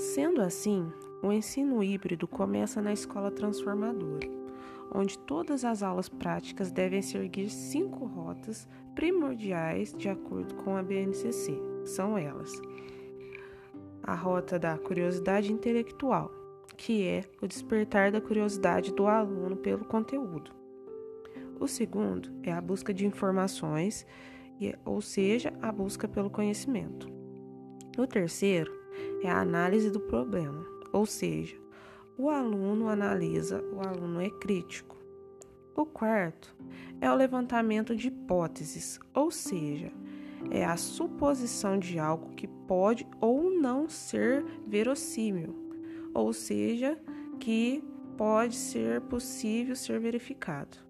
Sendo assim, o ensino híbrido começa na escola transformadora, onde todas as aulas práticas devem seguir cinco rotas primordiais de acordo com a BNCC. São elas: a rota da curiosidade intelectual, que é o despertar da curiosidade do aluno pelo conteúdo. O segundo é a busca de informações, ou seja, a busca pelo conhecimento. O terceiro é a análise do problema, ou seja, o aluno analisa, o aluno é crítico. O quarto é o levantamento de hipóteses, ou seja, é a suposição de algo que pode ou não ser verossímil, ou seja, que pode ser possível ser verificado.